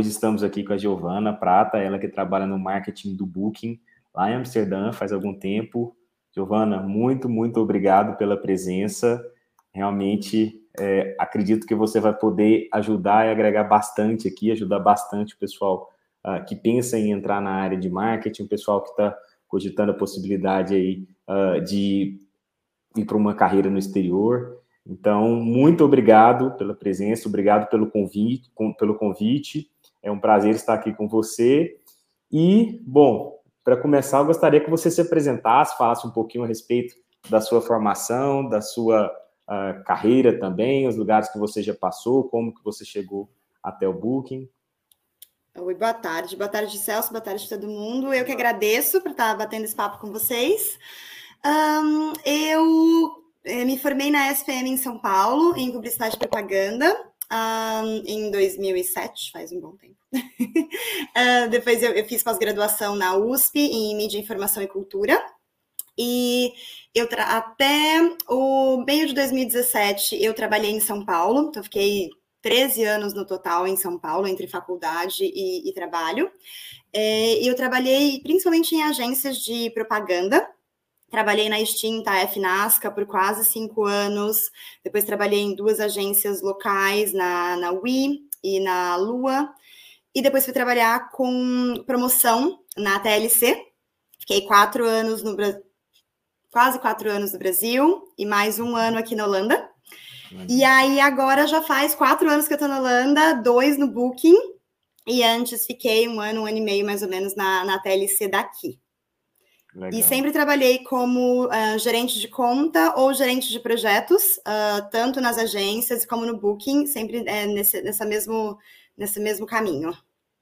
Hoje estamos aqui com a Giovana Prata, ela que trabalha no marketing do Booking lá em Amsterdã faz algum tempo. Giovana, muito, muito obrigado pela presença. Realmente é, acredito que você vai poder ajudar e agregar bastante aqui, ajudar bastante o pessoal uh, que pensa em entrar na área de marketing, o pessoal que está cogitando a possibilidade aí uh, de ir para uma carreira no exterior. Então, muito obrigado pela presença, obrigado pelo convite, com, pelo convite. É um prazer estar aqui com você. E, bom, para começar, eu gostaria que você se apresentasse, falasse um pouquinho a respeito da sua formação, da sua uh, carreira também, os lugares que você já passou, como que você chegou até o Booking. Oi, boa tarde. Boa tarde, Celso. Boa tarde, todo mundo. Eu que agradeço por estar batendo esse papo com vocês. Um, eu eh, me formei na SPM em São Paulo, em Publicidade e Propaganda, um, em 2007, faz um bom tempo. uh, depois eu, eu fiz pós-graduação na USP em Mídia, Informação e Cultura. E eu até o meio de 2017 eu trabalhei em São Paulo, então fiquei 13 anos no total em São Paulo, entre faculdade e, e trabalho. É, e eu trabalhei principalmente em agências de propaganda, Trabalhei na extinta FNASCA por quase cinco anos. Depois trabalhei em duas agências locais, na, na Wii e na Lua. E depois fui trabalhar com promoção na TLC. Fiquei quatro anos no Brasil, quase quatro anos no Brasil e mais um ano aqui na Holanda. E aí agora já faz quatro anos que eu tô na Holanda, dois no Booking. E antes fiquei um ano, um ano e meio mais ou menos na, na TLC daqui. Legal. E sempre trabalhei como uh, gerente de conta ou gerente de projetos, uh, tanto nas agências como no Booking, sempre é, nesse, nessa mesmo, nesse mesmo caminho.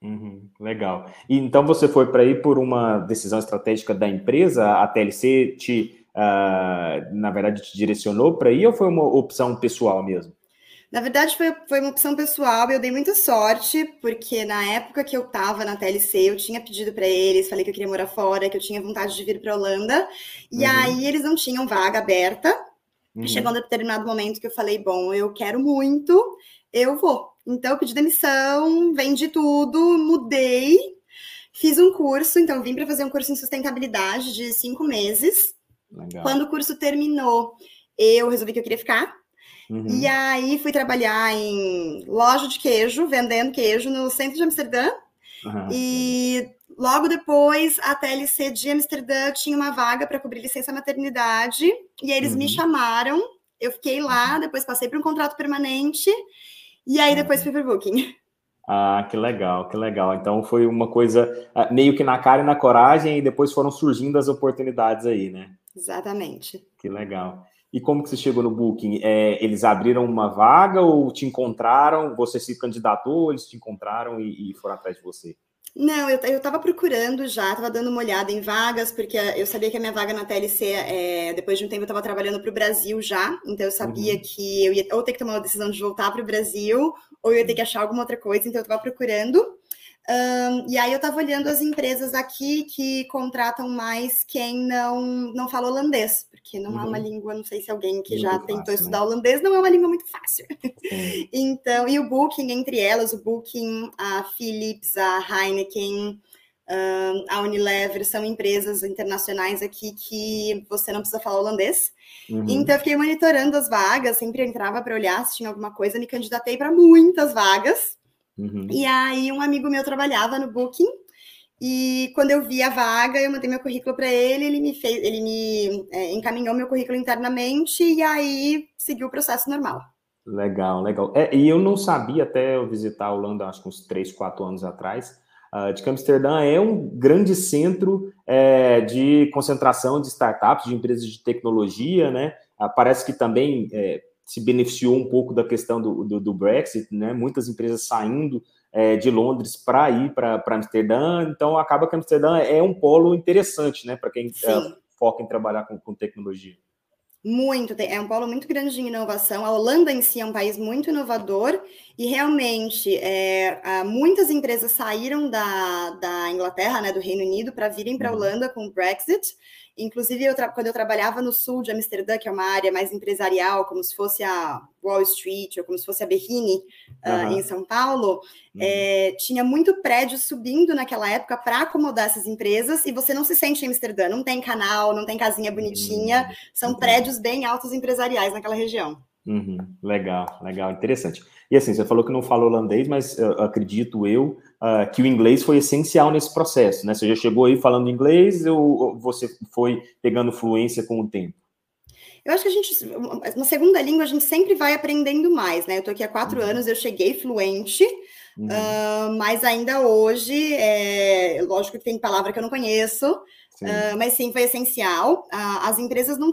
Uhum, legal. E então você foi para ir por uma decisão estratégica da empresa? A TLC te, uh, na verdade, te direcionou para ir ou foi uma opção pessoal mesmo? Na verdade, foi, foi uma opção pessoal. Eu dei muita sorte, porque na época que eu estava na TLC, eu tinha pedido para eles, falei que eu queria morar fora, que eu tinha vontade de vir para Holanda. E uhum. aí eles não tinham vaga aberta. Uhum. Chegou um determinado momento que eu falei: bom, eu quero muito, eu vou. Então, eu pedi demissão, vendi tudo, mudei, fiz um curso. Então, vim para fazer um curso em sustentabilidade de cinco meses. Legal. Quando o curso terminou, eu resolvi que eu queria ficar. Uhum. E aí fui trabalhar em loja de queijo, vendendo queijo no centro de Amsterdã. Uhum. E logo depois, a TLC de Amsterdã tinha uma vaga para cobrir licença maternidade. E eles uhum. me chamaram. Eu fiquei lá, uhum. depois passei para um contrato permanente. E aí depois fui para Booking. Ah, que legal, que legal. Então foi uma coisa ah, meio que na cara e na coragem, e depois foram surgindo as oportunidades aí, né? Exatamente. Que legal. E como que você chegou no Booking? É, eles abriram uma vaga ou te encontraram? Você se candidatou, eles te encontraram e, e foram atrás de você? Não, eu, eu tava procurando já, tava dando uma olhada em vagas, porque eu sabia que a minha vaga na TLC, é, depois de um tempo, eu tava trabalhando para o Brasil já, então eu sabia uhum. que eu ia ou ter que tomar uma decisão de voltar para o Brasil, ou eu ia ter que achar alguma outra coisa, então eu tava procurando. Um, e aí eu estava olhando as empresas aqui que contratam mais quem não, não fala holandês, porque não uhum. é uma língua, não sei se alguém que já fácil, tentou né? estudar holandês, não é uma língua muito fácil. então, e o Booking, entre elas, o Booking, a Philips, a Heineken, a Unilever, são empresas internacionais aqui que você não precisa falar holandês. Uhum. Então, eu fiquei monitorando as vagas, sempre entrava para olhar se tinha alguma coisa, me candidatei para muitas vagas. Uhum. E aí um amigo meu trabalhava no Booking e quando eu vi a vaga, eu mandei meu currículo para ele, ele me fez, ele me é, encaminhou meu currículo internamente e aí seguiu o processo normal. Legal, legal. É, e eu não sabia até eu visitar a Holanda, acho que uns 3, 4 anos atrás, uh, de que Amsterdã é um grande centro é, de concentração de startups, de empresas de tecnologia, né? Uh, parece que também é, se beneficiou um pouco da questão do, do, do Brexit, né? Muitas empresas saindo é, de Londres para ir para Amsterdã, então acaba que Amsterdã é um polo interessante, né? Para quem é, foca em trabalhar com, com tecnologia. Muito, é um polo muito grande de inovação. A Holanda em si é um país muito inovador e realmente é, muitas empresas saíram da, da Inglaterra, né, do Reino Unido, para virem para a uhum. Holanda com o Brexit. Inclusive, eu quando eu trabalhava no sul de Amsterdã, que é uma área mais empresarial, como se fosse a Wall Street ou como se fosse a Berrini uhum. uh, em São Paulo, uhum. é, tinha muito prédio subindo naquela época para acomodar essas empresas e você não se sente em Amsterdã, não tem canal, não tem casinha bonitinha, uhum. são prédios bem altos empresariais naquela região. Uhum. Legal, legal, interessante. E assim, você falou que não fala holandês, mas uh, acredito eu uh, que o inglês foi essencial nesse processo, né? Você já chegou aí falando inglês ou você foi pegando fluência com o tempo? Eu acho que a gente, na segunda língua, a gente sempre vai aprendendo mais, né? Eu tô aqui há quatro uhum. anos, eu cheguei fluente, uhum. uh, mas ainda hoje, é, lógico que tem palavra que eu não conheço, sim. Uh, mas sim, foi essencial. Uh, as empresas não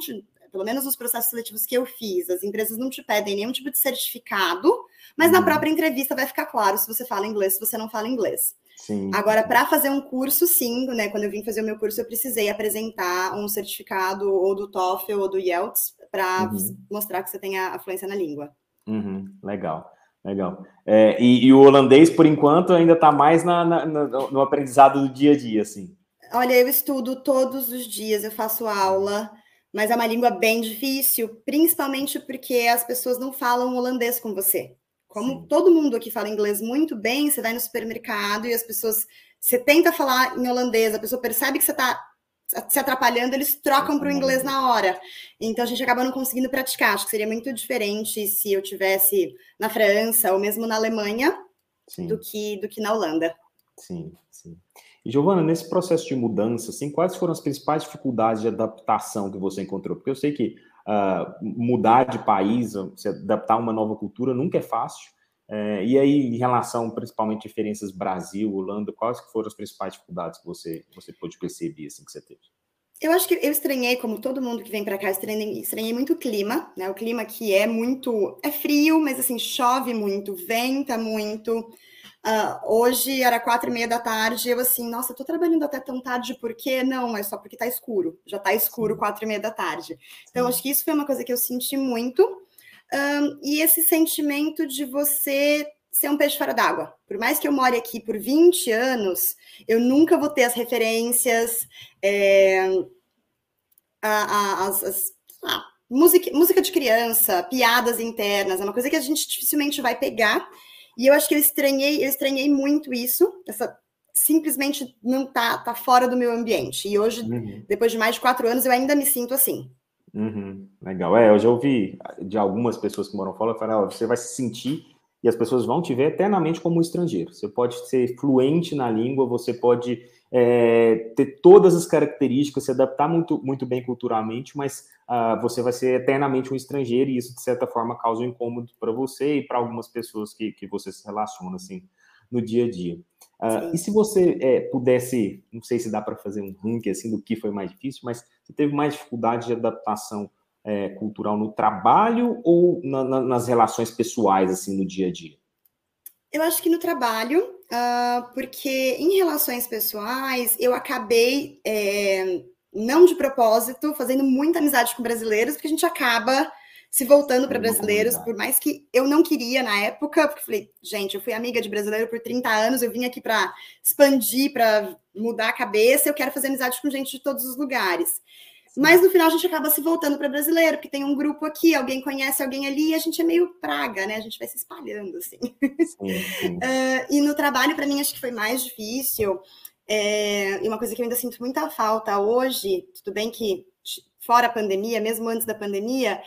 pelo menos nos processos seletivos que eu fiz, as empresas não te pedem nenhum tipo de certificado, mas uhum. na própria entrevista vai ficar claro se você fala inglês, se você não fala inglês. Sim. Agora, para fazer um curso, sim, né? Quando eu vim fazer o meu curso, eu precisei apresentar um certificado ou do TOEFL ou do IELTS para uhum. mostrar que você tem a fluência na língua. Uhum. Legal, legal. É, e, e, o holandês, por enquanto, ainda está mais na, na, no aprendizado do dia a dia, assim. Olha, eu estudo todos os dias, eu faço aula, mas é uma língua bem difícil, principalmente porque as pessoas não falam holandês com você. Como Sim. todo mundo aqui fala inglês muito bem, você vai no supermercado e as pessoas. Você tenta falar em holandês, a pessoa percebe que você está se atrapalhando, eles trocam para o inglês na hora. Então a gente acaba não conseguindo praticar. Acho que seria muito diferente se eu tivesse na França ou mesmo na Alemanha do que do que na Holanda. Sim, sim. E Giovana, nesse processo de mudança, assim, quais foram as principais dificuldades de adaptação que você encontrou? Porque eu sei que uh, mudar de país, se adaptar a uma nova cultura nunca é fácil. É, e aí, em relação principalmente diferenças Brasil, Holanda, quais que foram as principais dificuldades que você, você pôde perceber assim, que você teve? Eu acho que eu estranhei, como todo mundo que vem para cá, estranhei, estranhei muito o clima, né? O clima aqui é muito. É frio, mas assim, chove muito, venta muito. Uh, hoje era quatro e meia da tarde, eu assim, nossa, eu tô trabalhando até tão tarde, por quê? Não, é só porque tá escuro. Já tá escuro quatro e meia da tarde. Então, acho que isso foi uma coisa que eu senti muito. Um, e esse sentimento de você ser um peixe fora d'água. Por mais que eu more aqui por 20 anos, eu nunca vou ter as referências, é, a, a, as, as a, música, música de criança, piadas internas, é uma coisa que a gente dificilmente vai pegar. E eu acho que eu estranhei, eu estranhei muito isso, essa simplesmente não tá, tá fora do meu ambiente. E hoje, uhum. depois de mais de quatro anos, eu ainda me sinto assim. Uhum. Legal. É, eu já ouvi de algumas pessoas que moram fora falar, oh, você vai se sentir e as pessoas vão te ver eternamente como um estrangeiro. Você pode ser fluente na língua, você pode é, ter todas as características, se adaptar muito, muito bem culturalmente, mas uh, você vai ser eternamente um estrangeiro e isso, de certa forma, causa um incômodo para você e para algumas pessoas que, que você se relaciona, assim, no dia a dia. Uh, e se você é, pudesse, não sei se dá para fazer um ranking, assim, do que foi mais difícil, mas você teve mais dificuldade de adaptação é, cultural no trabalho ou na, na, nas relações pessoais, assim, no dia a dia? Eu acho que no trabalho, uh, porque em relações pessoais eu acabei é, não de propósito, fazendo muita amizade com brasileiros, porque a gente acaba se voltando para brasileiros, por mais que eu não queria na época, porque falei, gente, eu fui amiga de brasileiro por 30 anos, eu vim aqui para expandir, para mudar a cabeça, eu quero fazer amizade com gente de todos os lugares. Mas no final a gente acaba se voltando para brasileiro, porque tem um grupo aqui, alguém conhece alguém ali, e a gente é meio praga, né? A gente vai se espalhando, assim. Sim, sim. uh, e no trabalho, para mim, acho que foi mais difícil. É, e uma coisa que eu ainda sinto muita falta hoje, tudo bem que fora a pandemia, mesmo antes da pandemia,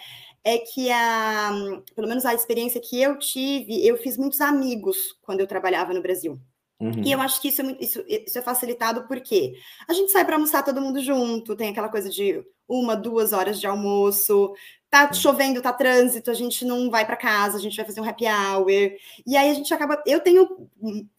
é que a, pelo menos a experiência que eu tive, eu fiz muitos amigos quando eu trabalhava no Brasil. Uhum. E eu acho que isso é, muito, isso, isso é facilitado porque a gente sai para almoçar todo mundo junto, tem aquela coisa de uma, duas horas de almoço, tá chovendo, tá trânsito, a gente não vai para casa, a gente vai fazer um happy hour. E aí a gente acaba. Eu tenho.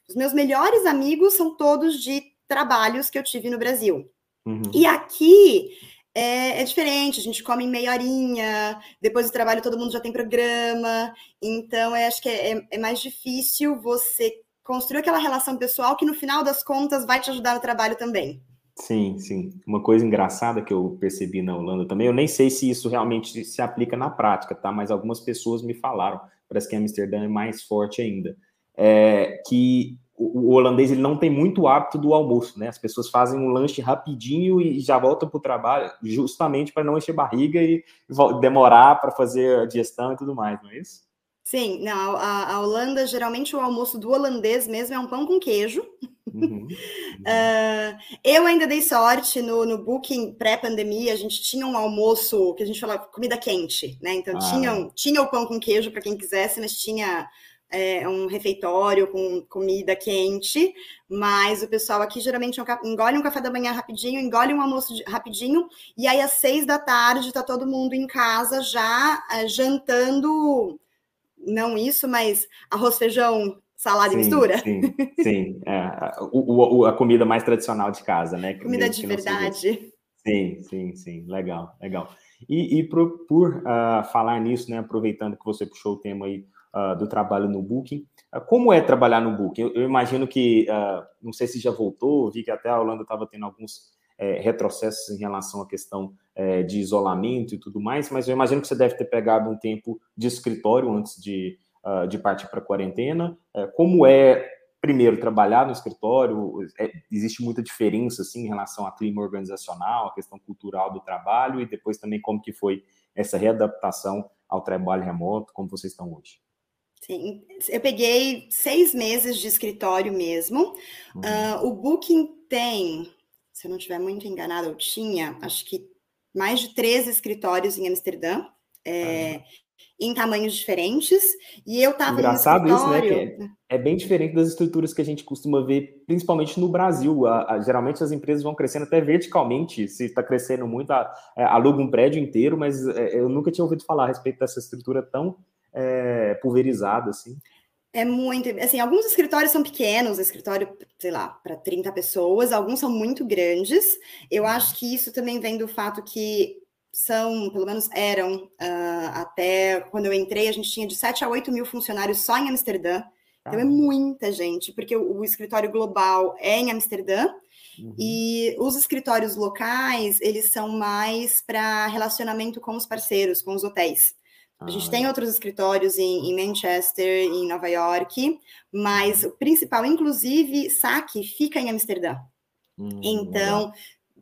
Os meus melhores amigos são todos de trabalhos que eu tive no Brasil. Uhum. E aqui é, é, diferente, a gente come em meia horinha, depois do trabalho todo mundo já tem programa, então eu acho que é, é, é mais difícil você construir aquela relação pessoal que no final das contas vai te ajudar no trabalho também. Sim, sim. Uma coisa engraçada que eu percebi na Holanda também, eu nem sei se isso realmente se aplica na prática, tá? Mas algumas pessoas me falaram, parece que Amsterdã é mais forte ainda, é que o, o, holandês ele não tem muito hábito do almoço, né? As pessoas fazem um lanche rapidinho e já voltam para o trabalho, justamente para não encher barriga e demorar para fazer a digestão e tudo mais, não é isso? Sim, não, a, a, Holanda, geralmente o almoço do holandês mesmo é um pão com queijo. Uhum. uh, eu ainda dei sorte no, no Booking pré-pandemia, a gente tinha um almoço que a gente fala comida quente, né? Então ah. tinha, tinha o pão com queijo para quem quisesse, mas tinha é, um refeitório com comida quente, mas o pessoal aqui geralmente engole um café da manhã rapidinho, engole um almoço rapidinho, e aí às seis da tarde tá todo mundo em casa já é, jantando, não isso, mas arroz, feijão, salada sim, e mistura. Sim, sim. É, o, o, a comida mais tradicional de casa, né? Comida de verdade. Sim, sim, sim. Legal, legal. E, e por, por uh, falar nisso, né, aproveitando que você puxou o tema aí uh, do trabalho no Booking. Uh, como é trabalhar no Booking? Eu, eu imagino que, não sei se já voltou, vi que até a Holanda estava tendo alguns é, retrocessos em relação à questão é, de isolamento e tudo mais, mas eu imagino que você deve ter pegado um tempo de escritório antes de, de partir para a quarentena. É, como é, primeiro, trabalhar no escritório? É, existe muita diferença, assim, em relação ao clima organizacional, a questão cultural do trabalho, e depois também como que foi essa readaptação ao trabalho remoto, como vocês estão hoje? Sim, eu peguei seis meses de escritório mesmo. Uhum. Uh, o Booking tem, se eu não estiver muito enganada, eu tinha, acho que mais de 13 escritórios em Amsterdã. É, uhum. Em tamanhos diferentes, e eu estava Engraçado isso, né? É, é, bem diferente das estruturas que a gente costuma ver, principalmente no Brasil. A, a, geralmente as empresas vão crescendo até verticalmente. Se está crescendo muito, a, é, aluga um prédio inteiro, mas é, eu nunca tinha ouvido falar a respeito dessa estrutura tão é, pulverizado, assim? É muito. Assim, alguns escritórios são pequenos, escritório, sei lá, para 30 pessoas, alguns são muito grandes. Eu uhum. acho que isso também vem do fato que são, pelo menos eram, uh, até quando eu entrei, a gente tinha de 7 a 8 mil funcionários só em Amsterdã. Então é muita gente, porque o, o escritório global é em Amsterdã. Uhum. E os escritórios locais, eles são mais para relacionamento com os parceiros, com os hotéis. A gente tem outros escritórios em, em, Manchester, em Nova York, mas o principal, inclusive, saque fica em Amsterdã. Hum, então,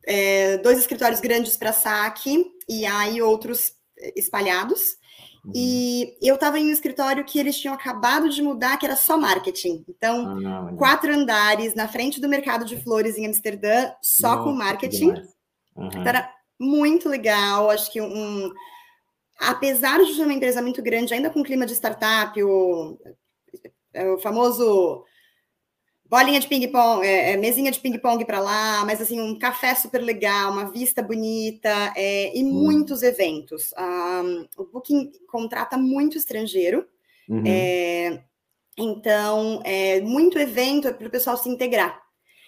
é, dois escritórios grandes para saque e aí outros espalhados. Uhum. E eu estava em um escritório que eles tinham acabado de mudar, que era só marketing. Então, ah, quatro andares na frente do mercado de flores em Amsterdã, só Nossa, com marketing. Uhum. Então, era muito legal. Acho que um apesar de ser uma empresa muito grande, ainda com clima de startup, o, é o famoso bolinha de ping-pong, é, é, mesinha de ping-pong para lá, mas assim, um café super legal, uma vista bonita é, e hum. muitos eventos. Um, o Booking contrata muito estrangeiro, uhum. é, então, é, muito evento é para o pessoal se integrar.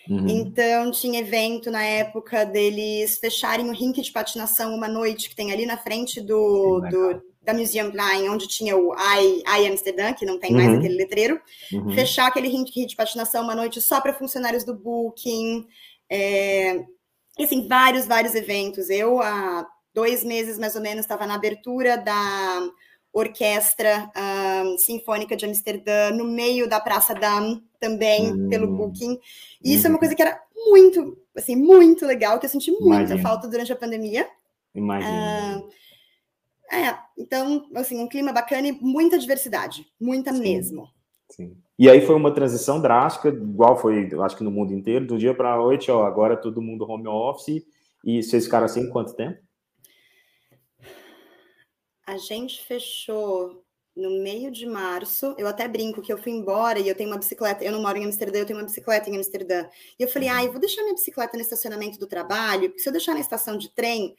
Uhum. Então, tinha evento na época deles fecharem o rink de patinação uma noite que tem ali na frente do, do da Museum Line, onde tinha o I, I Amsterdã, que não tem mais uhum. aquele letreiro. Uhum. Fechar aquele rink de patinação uma noite só para funcionários do Booking. É, assim, vários, vários eventos. Eu, há dois meses mais ou menos, estava na abertura da Orquestra um, Sinfônica de Amsterdã, no meio da Praça Dam, também, uhum. pelo Booking. E isso é uma uhum. coisa que era muito, assim, muito legal, que eu senti muita falta durante a pandemia. Imagina. Uh, é, então, assim, um clima bacana e muita diversidade, muita Sim. mesmo. Sim. E aí foi uma transição drástica, igual foi, eu acho que no mundo inteiro, do dia para a noite, ó, agora todo mundo home office, e vocês ficaram assim quanto tempo? A gente fechou no meio de março, eu até brinco que eu fui embora e eu tenho uma bicicleta, eu não moro em Amsterdã, eu tenho uma bicicleta em Amsterdã. E eu falei, ah, eu vou deixar minha bicicleta no estacionamento do trabalho, porque se eu deixar na estação de trem,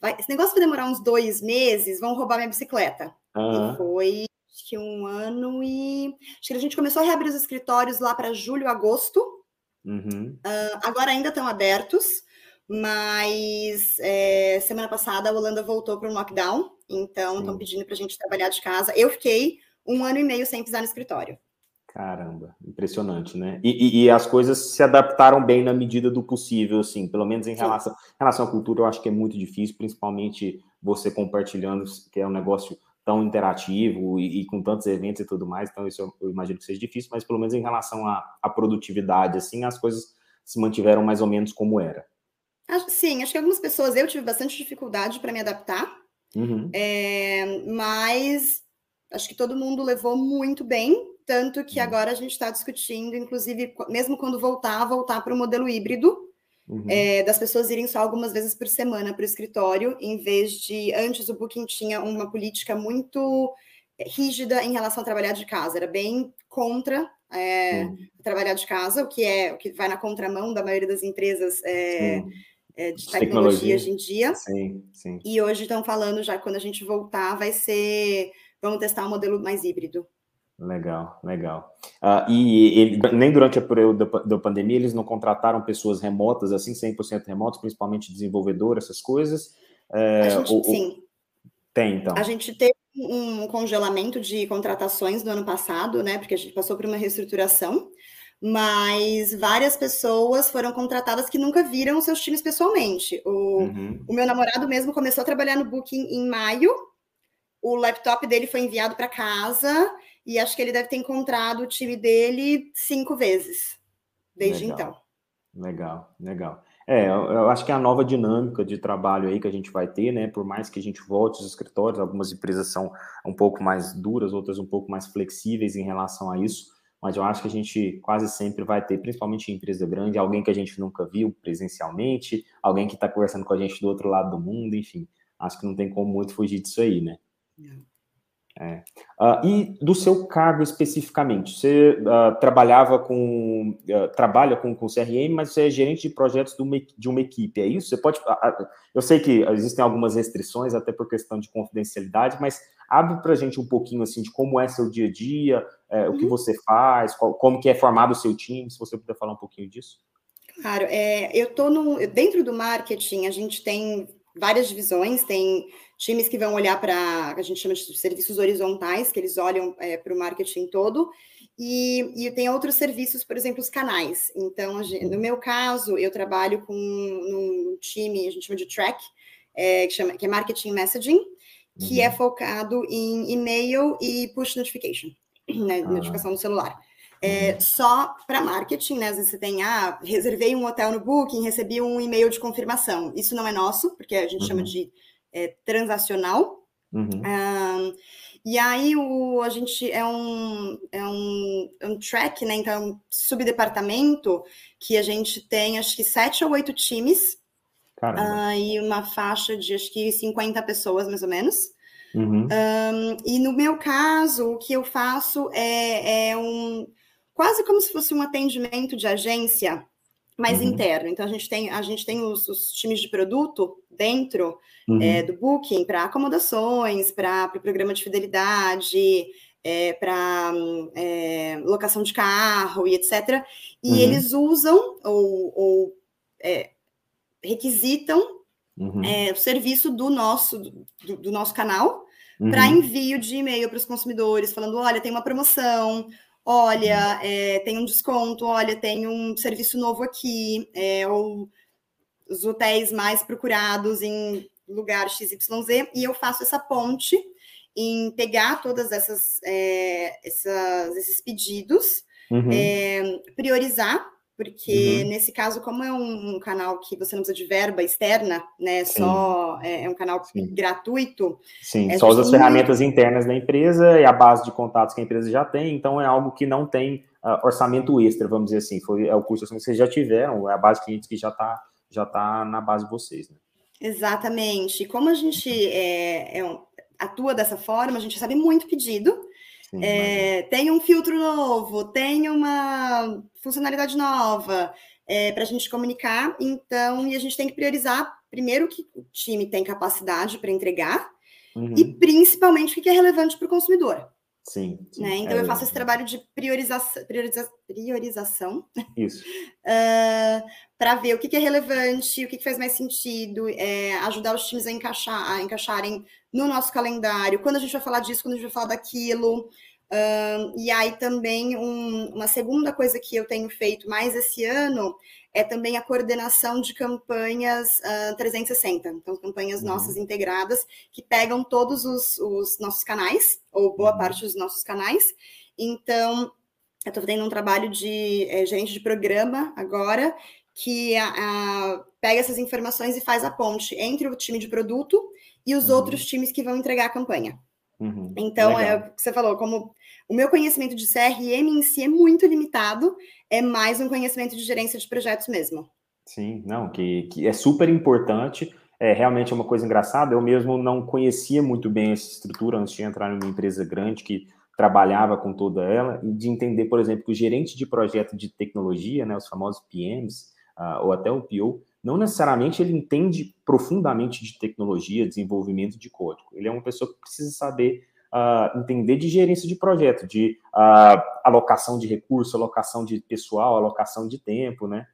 vai, esse negócio vai demorar uns dois meses, vão roubar minha bicicleta. Uhum. E foi acho que um ano e. Acho que a gente começou a reabrir os escritórios lá para julho, agosto. Uhum. Uh, agora ainda estão abertos, mas é, semana passada a Holanda voltou para um lockdown, então estão pedindo para a gente trabalhar de casa. Eu fiquei um ano e meio sem pisar no escritório. Caramba, impressionante, né? E, e, e, as coisas se adaptaram bem na medida do possível, assim, pelo menos em relação, em relação à cultura, eu acho que é muito difícil, principalmente você compartilhando, que é um negócio tão interativo e, e, com tantos eventos e tudo mais, então isso eu, eu, imagino que seja difícil, mas pelo menos em relação à, à produtividade, assim, as coisas se mantiveram mais ou menos como era. Sim, acho que algumas pessoas, eu tive bastante dificuldade para me adaptar, uhum. é, mas acho que todo mundo levou muito bem, tanto que uhum. agora a gente está discutindo, inclusive, mesmo quando voltar, voltar para o modelo híbrido, uhum. é, das pessoas irem só algumas vezes por semana para o escritório, em vez de antes o Booking tinha uma política muito rígida em relação a trabalhar de casa, era bem contra é, trabalhar de casa, o que é o que vai na contramão da maioria das empresas é, é, de, tecnologia, tecnologia, hoje em dia. Sim, sim. E hoje estão falando já quando a gente voltar, vai ser. Vamos testar um modelo mais híbrido. Legal, legal. Uh, e ele, nem durante o período da, da, pandemia eles não contrataram pessoas remotas, assim, 100% remotas, principalmente desenvolvedores, essas coisas? É, gente, ou, sim. Tem, então. A gente teve um congelamento de contratações no ano passado, né? Porque a gente passou por uma reestruturação mas várias pessoas foram contratadas que nunca viram seus times pessoalmente. O, uhum. o meu namorado mesmo começou a trabalhar no Booking em maio, o laptop dele foi enviado para casa e acho que ele deve ter encontrado o time dele cinco vezes desde legal. então. Legal, legal. É, eu acho que é a nova dinâmica de trabalho aí que a gente vai ter, né? Por mais que a gente volte aos escritórios, algumas empresas são um pouco mais duras, outras um pouco mais flexíveis em relação a isso mas eu acho que a gente quase sempre vai ter, principalmente em empresa grande, alguém que a gente nunca viu presencialmente, alguém que está conversando com a gente do outro lado do mundo, enfim. Acho que não tem como muito fugir disso aí, né? É. Uh, e do seu cargo especificamente, você uh, trabalhava com, uh, trabalha com, com CRM, mas você é gerente de projetos de uma, de uma equipe, é isso? Você pode, eu sei que existem algumas restrições, até por questão de confidencialidade, mas abre para a gente um pouquinho assim de como é seu dia a dia, é, o que uhum. você faz, qual, como que é formado o seu time, se você puder falar um pouquinho disso. Claro, é, eu estou dentro do marketing, a gente tem várias divisões, tem times que vão olhar para, a gente chama de serviços horizontais, que eles olham é, para o marketing todo, e, e, tem outros serviços, por exemplo, os canais. Então, gente, no meu caso, eu trabalho com um time, a gente chama de track, é, que, chama, que é marketing messaging, que é uhum. é focado em e-mail e push notification, né, ah. notificação no celular. É, uhum. só para marketing, né? Às vezes você tem, ah, reservei um hotel no Booking, recebi um e-mail de confirmação. Isso não é nosso, porque a gente uhum. chama de é, transacional. Uhum. Um, e aí o, a gente é um, é um, é um track, né? Então, um subdepartamento que a gente tem acho que sete ou oito times uh, e uma faixa de acho que 50 pessoas, mais ou menos. Uhum. Um, e no meu caso, o que eu faço é, é um quase como se fosse um atendimento de agência mais uhum. interno. Então a gente tem a gente tem os, os times de produto dentro uhum. é, do Booking para acomodações, para o pro programa de fidelidade, é, para é, locação de carro e etc. E uhum. eles usam ou, ou é, requisitam uhum. é, o serviço do nosso do, do nosso canal para uhum. envio de e-mail para os consumidores, falando: olha, tem uma promoção, olha, é, tem um desconto, olha, tem um serviço novo aqui, é, ou os hotéis mais procurados em lugar XYZ, e eu faço essa ponte em pegar todas essas, é, essas esses pedidos, uhum. é, priorizar porque uhum. nesse caso, como é um, um, canal que você não precisa de verba externa, né? Sim. Só é, é, um canal Sim. gratuito. Sim, é só usa as ferramentas internas da empresa e a base de contatos que a empresa já tem, então é algo que não tem uh, orçamento extra, vamos dizer assim. Foi, é o custo que vocês já tiveram, é a base de clientes que já está já tá na base de vocês, né? Exatamente. Como a gente é, é atua dessa forma, a gente recebe muito pedido é, tem um filtro novo, tem uma funcionalidade nova é, para a gente comunicar. Então, e a gente tem que priorizar primeiro que o time tem capacidade para entregar uhum. e principalmente o que é relevante para o consumidor. Sim. sim né? Então, é eu faço esse trabalho de priorização, prioriza, priorização Isso. uh, para ver o que, é relevante, o que, faz mais sentido, é, ajudar os times a, encaixar, a encaixarem no nosso calendário, quando a gente vai falar disso, quando a gente vai falar daquilo. Uh, e aí também um, uma segunda coisa que eu tenho feito mais esse ano é também a coordenação de campanhas uh, 360, então campanhas uhum. nossas integradas que pegam todos os, os nossos canais, ou boa uhum. parte dos nossos canais. Então, eu estou fazendo um trabalho de é, gerente de programa agora, que a, a, pega essas informações e faz a ponte entre o time de produto e os uhum. outros times que vão entregar a campanha. Uhum. Então, é o que você falou, como o meu conhecimento de CRM em si é muito limitado, é mais um conhecimento de gerência de projetos mesmo. Sim, não, que, que é super importante. É realmente é uma coisa engraçada. Eu mesmo não conhecia muito bem essa estrutura antes de entrar numa empresa grande que trabalhava com toda ela, e de entender, por exemplo, que o gerente de projeto de tecnologia, né, os famosos PMs, ah, ou até o PO, não necessariamente ele entende profundamente de tecnologia, desenvolvimento de código. Ele é uma pessoa que precisa saber uh, entender de gerência de projeto, de uh, alocação de recursos, alocação de pessoal, alocação de tempo, né?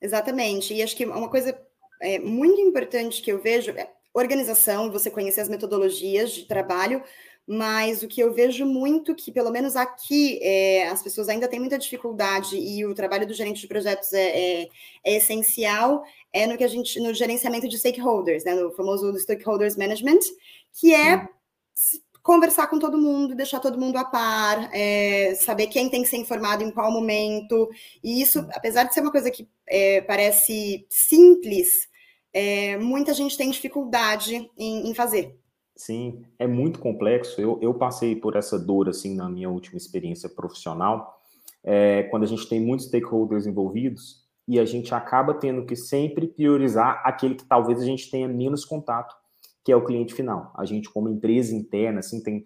Exatamente. E acho que uma coisa é, muito importante que eu vejo é organização, você conhecer as metodologias de trabalho, mas o que eu vejo muito que, pelo menos aqui, é, as pessoas ainda têm muita dificuldade e o trabalho do gerente de projetos é, é, é, essencial, é no que a gente, no gerenciamento de stakeholders, né, no famoso stakeholders management, que é conversar com todo mundo, deixar todo mundo a par, é, saber quem tem que ser informado em qual momento. E isso, apesar de ser uma coisa que é, parece simples, é, muita gente tem dificuldade em, em, fazer. Sim, é muito complexo. Eu, eu passei por essa dor assim na minha última experiência profissional, é, quando a gente tem muitos stakeholders envolvidos e a gente acaba tendo que sempre priorizar aquele que talvez a gente tenha menos contato que é o cliente final. A gente, como empresa interna, assim, tem,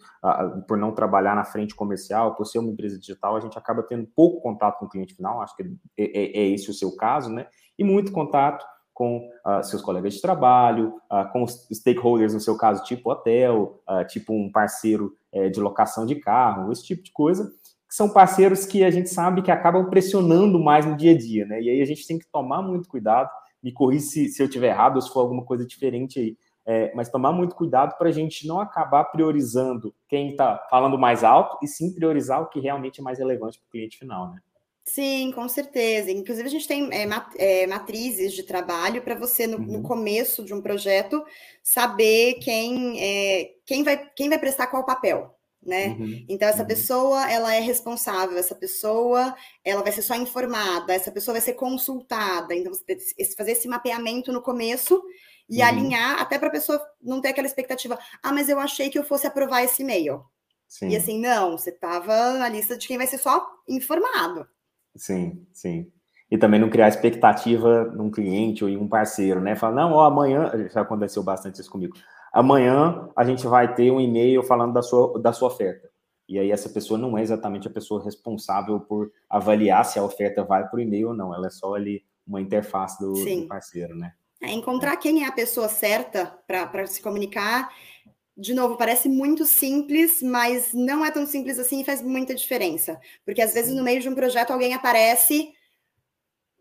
por não trabalhar na frente comercial, por ser uma empresa digital, a gente acaba tendo pouco contato com o cliente final, acho que é, é, é esse o seu caso, né? E muito contato com uh, seus colegas de trabalho, uh, com os stakeholders, no seu caso, tipo hotel, tipo um parceiro eh, de locação de carro, esse tipo de coisa, que são parceiros que a gente sabe que acabam pressionando mais no dia a dia, né? E aí a gente tem que tomar muito cuidado, me corrija se, se eu estiver errado ou se for alguma coisa diferente aí, é, mas tomar muito cuidado para a gente não acabar priorizando quem está falando mais alto e sim priorizar o que realmente é mais relevante para o cliente final, né? Sim, com certeza. Inclusive, a gente tem é, mat matrizes de trabalho para você, no, uhum. no, começo de um projeto, saber quem, é, quem, vai, quem vai prestar qual papel. Né? Uhum. Então, essa uhum. pessoa, ela é responsável, essa pessoa, ela vai ser só informada, essa pessoa vai ser consultada. Então, você fazer esse mapeamento no começo e uhum. alinhar até para a pessoa não ter aquela expectativa. Ah, mas eu achei que eu fosse aprovar esse e-mail. Sim. E assim, não, você estava na lista de quem vai ser só informado. Sim, sim. E também não criar expectativa num cliente ou em um parceiro, né? Falar, não, ó, amanhã, já aconteceu bastante isso comigo. Amanhã a gente vai ter um e-mail falando da sua, da sua oferta. E aí essa pessoa não é exatamente a pessoa responsável por avaliar se a oferta vai para o e-mail ou não. Ela é só ali uma interface do, do parceiro, né? É encontrar quem é a pessoa certa para se comunicar. De novo, parece muito simples, mas não é tão simples assim e faz muita diferença. Porque às vezes no meio de um projeto alguém aparece.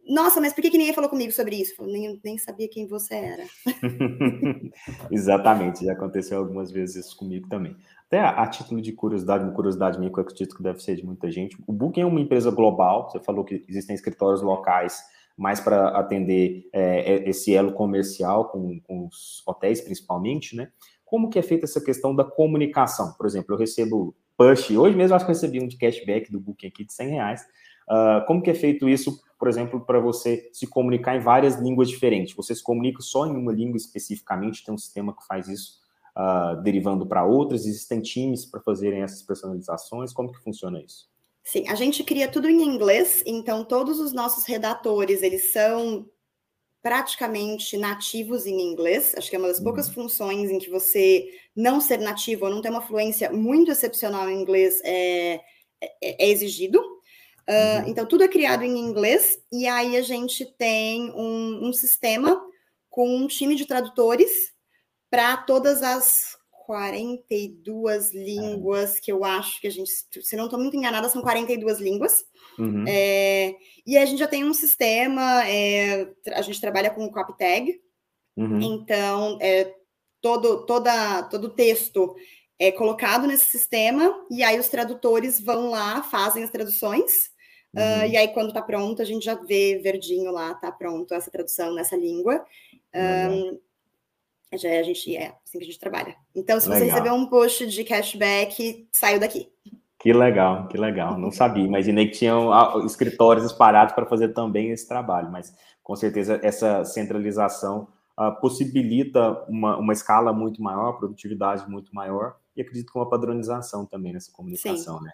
Nossa, mas por que, que ninguém falou comigo sobre isso? Eu nem, nem sabia quem você era. Exatamente, já aconteceu algumas vezes isso comigo também. Até a, a, título de curiosidade, uma curiosidade minha que eu acredito que deve ser de muita gente. O Booking é uma empresa global, você falou que existem escritórios locais mais para atender é, é, esse elo comercial com, com, os hotéis, principalmente, né? Como que é feita essa questão da comunicação? Por exemplo, eu recebo push, hoje mesmo acho que eu recebi um de cashback do Booking aqui de 100 reais. Uh, como que é feito isso, por exemplo, para você se comunicar em várias línguas diferentes? Você se comunica só em uma língua especificamente? Tem um sistema que faz isso uh, derivando para outras? Existem times para fazerem essas personalizações? Como que funciona isso? Sim, a gente cria tudo em inglês, então todos os nossos redatores, eles são praticamente nativos em inglês. Acho que é uma das poucas uhum. funções em que você não ser nativo ou não ter uma fluência muito excepcional em inglês é, é, é exigido. Uh, Então, tudo é criado em inglês, e aí a gente tem um, um sistema com um time de tradutores para todas as 42 línguas que eu acho que a gente, se não estou muito enganada, são 42 línguas. Uhum. É, e a gente já tem um sistema, é, a gente trabalha com o CopyTag, uhum. então é, todo, toda, todo texto é colocado nesse sistema e aí os tradutores vão lá, fazem as traduções. Ah, uhum. Uh, e aí, quando está pronto, a gente já vê verdinho lá, está pronto essa tradução nessa língua. Um, já é, a gente é assim que a gente trabalha. Então, se legal. você receber um post de cashback, saiu daqui. Que legal, que legal. Não sabia. Imaginei que tinham ah, escritórios espalhados para fazer também esse trabalho, mas com certeza essa centralização uh, possibilita uma, uma escala muito maior, produtividade muito maior e acredito que uma padronização também nessa comunicação, Sim. né?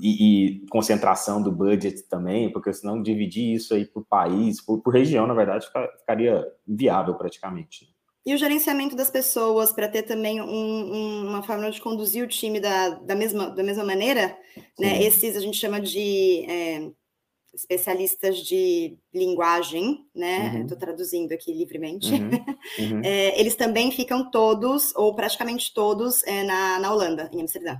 E, e, concentração do budget também, porque senão dividir isso aí por país, por, por região, na verdade, ficaria inviável praticamente. E o gerenciamento das pessoas para ter também um, um, uma forma de conduzir o time da, da, mesma, da mesma maneira, né? Esses a gente chama de é, especialistas de linguagem, né? Estou uhum. traduzindo aqui livremente. Uhum. Uhum. É, eles também ficam todos, ou praticamente todos, é, na, na Holanda, em Amsterdã.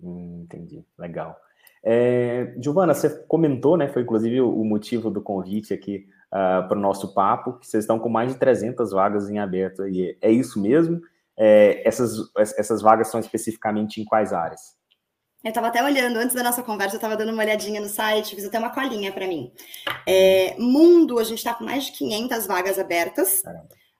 Hum, entendi, legal. É, Giovana, você comentou, né? Foi inclusive o motivo do convite aqui uh, para o nosso papo, que vocês estão com mais de 300 vagas em aberto aí. É isso mesmo? É, essas, essas vagas são especificamente em quais áreas? Eu estava até olhando, antes da nossa conversa, eu estava dando uma olhadinha no site, fiz até uma colinha para mim. É, mundo, a gente está com mais de 500 vagas abertas.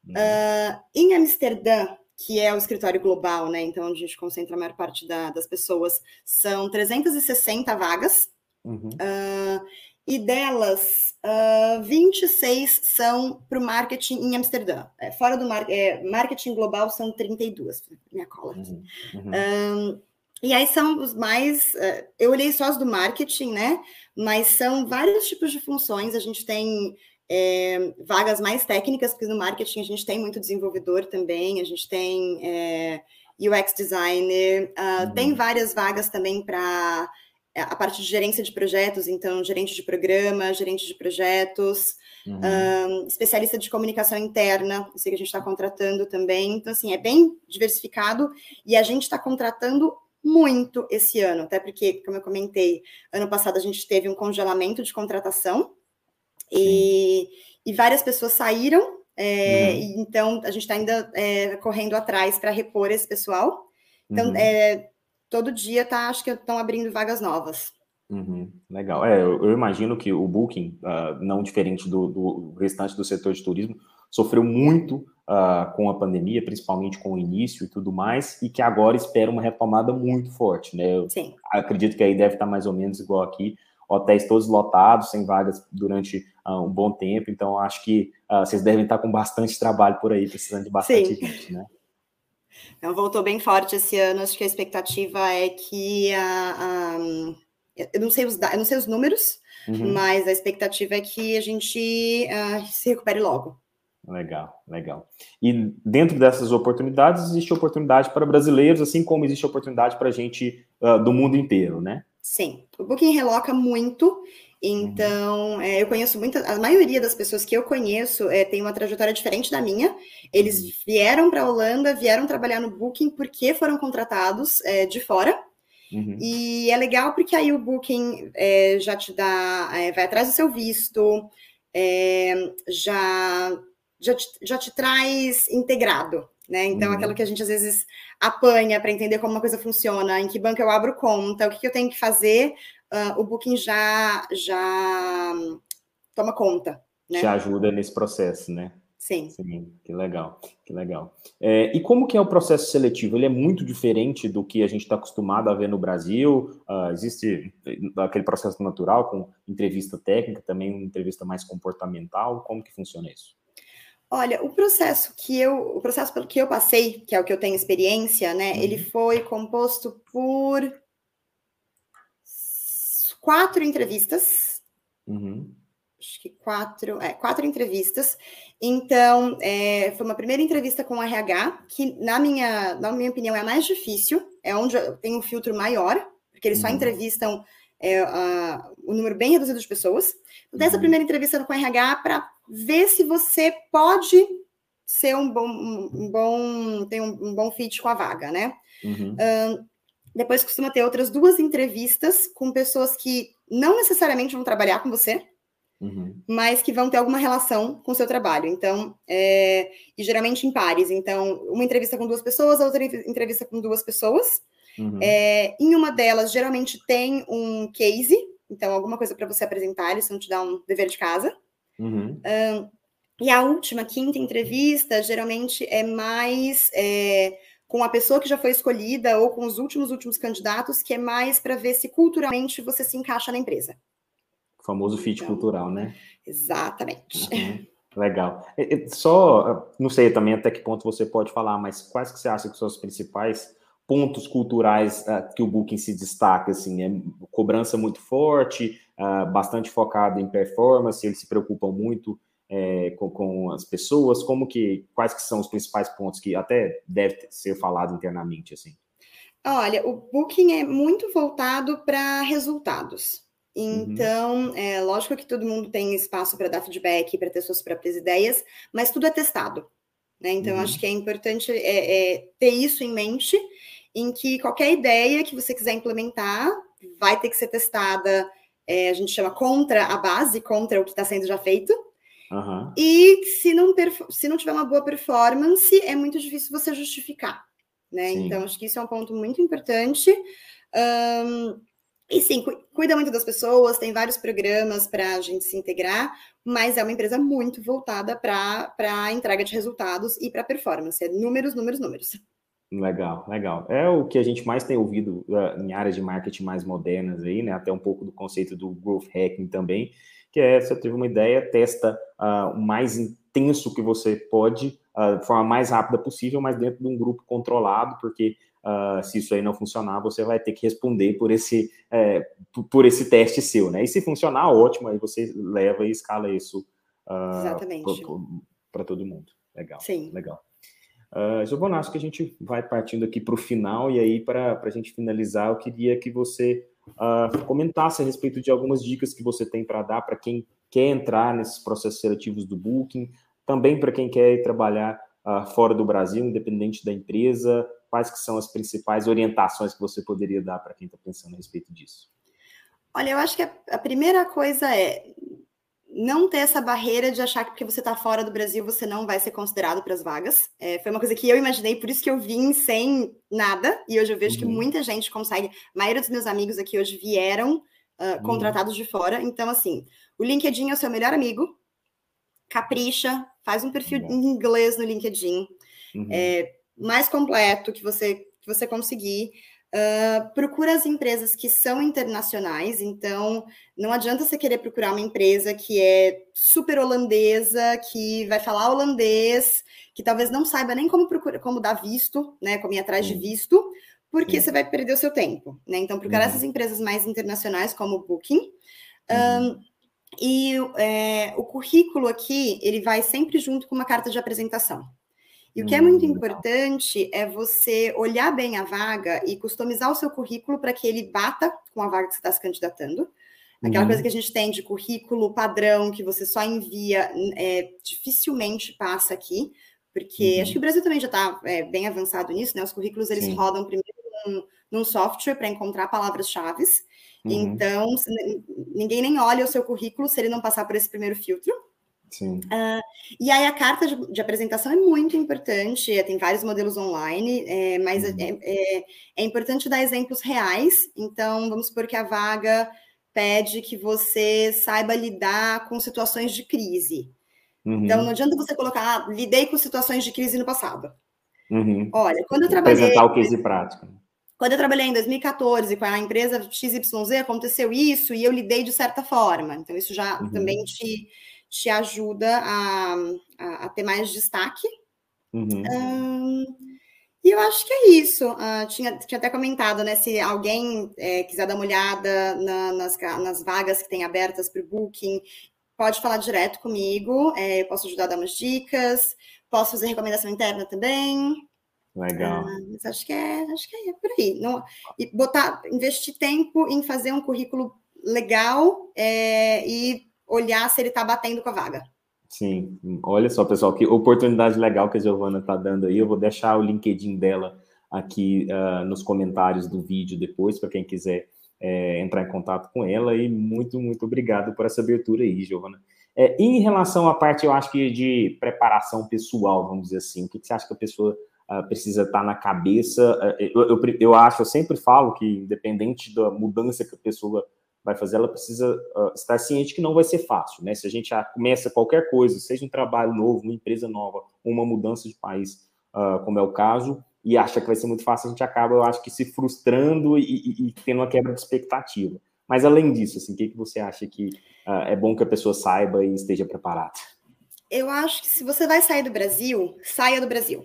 Uh, em Amsterdã, que é o escritório global, né? Então, onde a gente concentra a maior parte da, das pessoas, são 360 vagas. Uhum. Uh, e delas, uh, ah, 26 são para o marketing em Amsterdã. É, fora do mar é, marketing global são 32, minha cola aqui. Uhum. Uhum. Um, e aí são os mais. Uh, eu olhei só os do marketing, né? Mas são vários tipos de funções. A gente tem é, vagas mais técnicas, porque no marketing a gente tem muito desenvolvedor também, a gente tem é, UX designer, uh, uhum. tem várias vagas também para é, a parte de gerência de projetos, então gerente de programa, gerente de projetos, uhum. um, especialista de comunicação interna, eu sei que a gente está contratando também, então assim, é bem diversificado e a gente está contratando muito esse ano, até porque, como eu comentei, ano passado a gente teve um congelamento de contratação e, e várias pessoas saíram, é, uhum. então a gente está ainda é, correndo atrás para repor esse pessoal. Então, uhum. é, todo dia tá, acho que estão abrindo vagas novas. Uhum, legal. É, eu, eu, imagino que o Booking, uh, não diferente do, do, restante do setor de turismo, sofreu muito uh, com a pandemia, principalmente com o início e tudo mais, e que agora espera uma retomada muito forte, né? Eu Sim. acredito que aí deve estar mais ou menos igual aqui, hotéis todos lotados, sem vagas durante uh, um bom tempo, então acho que vocês devem estar com bastante trabalho por aí, precisando de bastante Sim. gente, né? Então, voltou bem forte esse ano. Acho que a expectativa é que a, a eu não sei os eu não sei os números, uhum. mas a expectativa é que a gente uh, se recupere logo. Legal, legal. E dentro dessas oportunidades existe oportunidade para brasileiros, assim como existe oportunidade para gente uh, do mundo inteiro, né? Sim, o Booking reloca muito então, é, eu conheço muita, a maioria das pessoas que eu conheço é, tem uma trajetória diferente da minha. Eles uhum. vieram para a Holanda, vieram trabalhar no Booking porque foram contratados é, de fora. Uhum. E é legal porque aí o Booking é, já te dá, é, vai atrás do seu visto, é, já, já, te, já te traz integrado. Né? Então, uhum. aquilo que a gente às vezes apanha para entender como uma coisa funciona, em que banco eu abro conta, o que, que eu tenho que fazer uh, o Booking já, já toma conta. Né? Te ajuda nesse processo, né? Sim. Sim, que legal, que legal. É, e como que é o processo seletivo? Ele é muito diferente do que a gente está acostumado a ver no Brasil? Uh, existe aquele processo natural com entrevista técnica, também uma entrevista mais comportamental? Como que funciona isso? Olha, o processo que eu, o processo pelo que eu passei, que é o que eu tenho experiência, né? Uhum. Ele foi composto por quatro entrevistas. Uhum. Acho que quatro, é, quatro entrevistas. Então, é, foi uma primeira entrevista com o RH, que, na minha, na minha opinião, é a mais difícil, é onde tenho um filtro maior, porque eles uhum. só entrevistam é, um número bem reduzido de pessoas. Então, dessa uhum. primeira entrevista com o RH para ver se você pode ser um bom, um bom, tem um, um bom fit com a vaga, né? Uhum. Uh, depois costuma ter outras duas entrevistas com pessoas que não necessariamente vão trabalhar com você, uhum. mas que vão ter alguma relação com o seu trabalho. Então, é, e geralmente em pares. Então, uma entrevista com duas pessoas, a outra entrevista com duas pessoas. Uhum. É, em uma delas, geralmente tem um case, então alguma coisa para você apresentar, eles vão te dar um dever de casa. Uhum. Um, e a última, quinta entrevista, geralmente é mais é, com a pessoa que já foi escolhida ou com os últimos últimos candidatos, que é mais para ver se culturalmente você se encaixa na empresa. O famoso fit então, cultural, né? Exatamente. Uhum. Legal. Só, não sei também até que ponto você pode falar, mas quais que você acha que são os principais pontos culturais uh, que o Booking se destaca? Assim, é cobrança muito forte, uh, bastante focado em performance, eles se preocupam muito é, com, com, as pessoas, como que, quais que são os principais pontos que até deve ser falado internamente, assim? Olha, o Booking é muito voltado para resultados. Uhum. Então, uhum. é lógico que todo mundo tem espaço para dar feedback, para ter suas próprias ideias, mas tudo é testado. Né? Então, uhum. acho que é importante é, é, ter isso em mente em que qualquer ideia que você quiser implementar vai ter que ser testada, é, a gente chama contra a base, contra o que está sendo já feito. Uhum. E se não, se não tiver uma boa performance, é muito difícil você justificar. Né? Então, acho que isso é um ponto muito importante. Um, e sim, cuida muito das pessoas, tem vários programas para a gente se integrar, mas é uma empresa muito voltada para a entrega de resultados e para performance. É números, números, números. Legal, legal. É o que a gente mais tem ouvido uh, em áreas de marketing mais modernas aí, né? Até um pouco do conceito do growth hacking também, que é você teve uma ideia, testa uh, o mais intenso que você pode, uh, de forma mais rápida possível, mas dentro de um grupo controlado, porque uh, se isso aí não funcionar, você vai ter que responder por esse, é, por esse teste seu, né? E se funcionar, ótimo, aí você leva e escala isso para todo mundo. Legal. Sim. Legal. Uh, Giovana, acho que a gente vai partindo aqui para o final, e aí, para a gente finalizar, eu queria que você uh, comentasse a respeito de algumas dicas que você tem para dar para quem quer entrar nesses processos seletivos do Booking, também para quem quer trabalhar uh, fora do Brasil, independente da empresa, quais que são as principais orientações que você poderia dar para quem está pensando a respeito disso? Olha, eu acho que a, a primeira coisa é não ter essa barreira de achar que porque você está fora do Brasil você não vai ser considerado para as vagas. É, foi uma coisa que eu imaginei, por isso que eu vim sem nada, e hoje eu vejo uhum. que muita gente consegue. A maioria dos meus amigos aqui hoje vieram uh, contratados uhum. de fora. Então, assim, o LinkedIn é o seu melhor amigo. Capricha, faz um perfil uhum. em inglês no LinkedIn. Uhum. É, mais completo que você, que você conseguir. Uh, procura as empresas que são internacionais, então não adianta você querer procurar uma empresa que é super holandesa, que vai falar holandês, que talvez não saiba nem como procurar, como dar visto, né? Como ir atrás de visto, porque Sim. você vai perder o seu tempo, né? Então, procurar uhum. essas empresas mais internacionais, como o Booking. Uhum. Um, e é, o currículo aqui, ele vai sempre junto com uma carta de apresentação. E o que é muito hum, importante é você olhar bem a vaga e customizar o seu currículo para que ele bata com a vaga que você está se candidatando. Aquela uhum. coisa que a gente tem de currículo padrão que você só envia, é, dificilmente passa aqui, porque uhum. acho que o Brasil também já está é, bem avançado nisso, né? Os currículos eles Sim. rodam primeiro num, num software para encontrar palavras-chave. Uhum. Então, ninguém nem olha o seu currículo se ele não passar por esse primeiro filtro. Sim. Uh, e aí a carta de, de, apresentação é muito importante, é, tem vários modelos online, é, mas uhum. é, é, é, importante dar exemplos reais. Então, vamos supor que a vaga pede que você saiba lidar com situações de crise. Uhum. Então, não adianta você colocar, ah, lidei com situações de crise no passado. Uhum. Olha, quando eu trabalhei. Apresentar o case prático. Quando eu trabalhei em 2014 com a empresa XYZ, aconteceu isso e eu lidei de certa forma. Então, isso já uhum. também te te ajuda a, a, a ter mais destaque. Uhum. Um, e eu acho que é isso. Uh, tinha, tinha até comentado, né? Se alguém é, quiser dar uma olhada na, nas, nas vagas que tem abertas para o Booking, pode falar direto comigo. É, eu posso ajudar a dar umas dicas, posso fazer recomendação interna também. Legal. Uh, mas acho que é, acho que é por aí. Não, e botar, investir tempo em fazer um currículo legal é, e olhar se ele está batendo com a vaga. Sim, olha só, pessoal, que oportunidade legal que a Giovana está dando aí. Eu vou deixar o LinkedIn dela aqui uh, nos comentários do vídeo depois, para quem quiser é, entrar em contato com ela e muito, muito obrigado por essa abertura aí, Giovana. É, em relação à parte, eu acho que de preparação pessoal, vamos dizer assim, o que, que você acha que a pessoa uh, precisa estar na cabeça? Uh, eu, eu, eu, acho, eu sempre falo que, independente da mudança que a pessoa vai fazer, ela precisa uh, estar ciente que não vai ser fácil, né? Se a gente começa qualquer coisa, seja um trabalho novo, uma empresa nova, uma mudança de país, como é o caso, e acha que vai ser muito fácil, a gente acaba, eu acho que se frustrando e, e, e tendo uma quebra de expectativa. Mas além disso, assim, o que, que você acha que uh, é bom que a pessoa saiba e esteja preparada? Eu acho que se você vai sair do Brasil, saia do Brasil.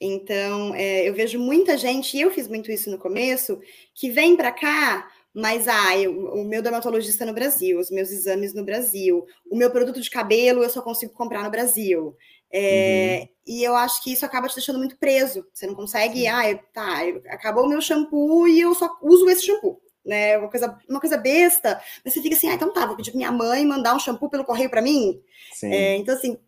Então, é, eu vejo muita gente, e eu fiz muito isso no começo, que vem para cá, mas ah, eu, o meu dermatologista no Brasil, os meus exames no Brasil, o meu produto de cabelo eu só consigo comprar no Brasil. É, uhum. E eu acho que isso acaba te deixando muito preso. Você não consegue, Sim. ah, tá, acabou o meu shampoo e eu só uso esse shampoo né? Uma coisa, uma coisa besta, mas você fica assim, ah, então tá, vou pedir pra minha mãe mandar um shampoo pelo correio para mim. É, então, assim,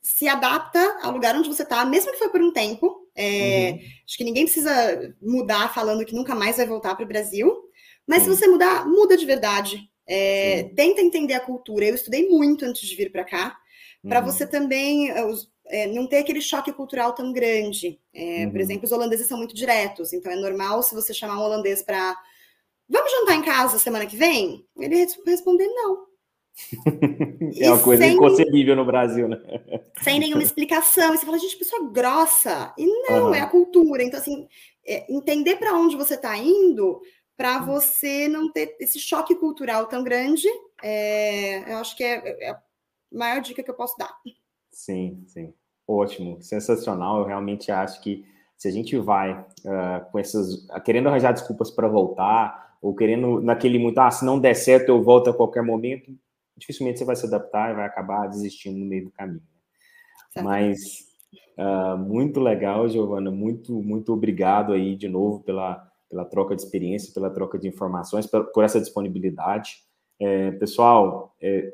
se adapta ao lugar onde você tá, mesmo que foi por um tempo. É, uhum. Acho que ninguém precisa mudar falando que nunca mais vai voltar para o Brasil. Mas se você mudar, muda de verdade. É, tenta entender a cultura. Eu estudei muito antes de vir para cá, para uhum. você também é, não ter aquele choque cultural tão grande. É, uhum. Por exemplo, os holandeses são muito diretos, então é normal se você chamar um holandês para Vamos jantar em casa semana que vem? Ele responder não. é uma coisa sem, inconcebível no Brasil, né? Sem nenhuma explicação. E você fala, gente, pessoa grossa. E não, uhum. é a cultura. Então, assim, é, entender para onde você está indo para você não ter esse choque cultural tão grande, é, eu acho que é, é, a maior dica que eu posso dar. Sim, sim. Ótimo, sensacional. Eu realmente acho que se a gente vai uh, com essas. querendo arranjar desculpas para voltar, ou querendo naquele muito, ah, se não der certo eu volto a qualquer momento, dificilmente você vai se adaptar e vai acabar desistindo no meio do caminho. Né? Mas uh, muito legal, Giovana, muito, muito obrigado aí de novo pela, pela troca de experiência, pela troca de informações, por, essa disponibilidade. É, pessoal, é,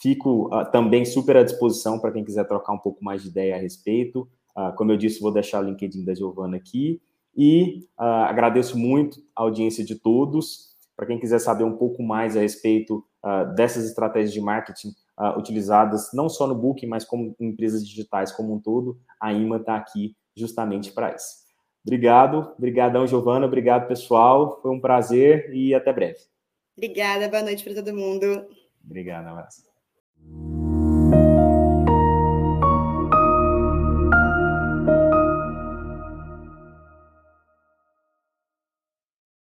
fico uh, também super à disposição para quem quiser trocar um pouco mais de ideia a respeito. Uh, como eu disse, vou deixar o LinkedIn da Giovana aqui. E uh, agradeço muito a audiência de todos. Para quem quiser saber um pouco mais a respeito dessas estratégias de marketing utilizadas não só no Booking, mas como em empresas digitais como um todo, a IMA está aqui justamente para isso. Obrigado, obrigadão, Giovana, obrigado, pessoal. Foi um prazer e até breve. Obrigada, boa noite para todo mundo. Obrigado, abraço.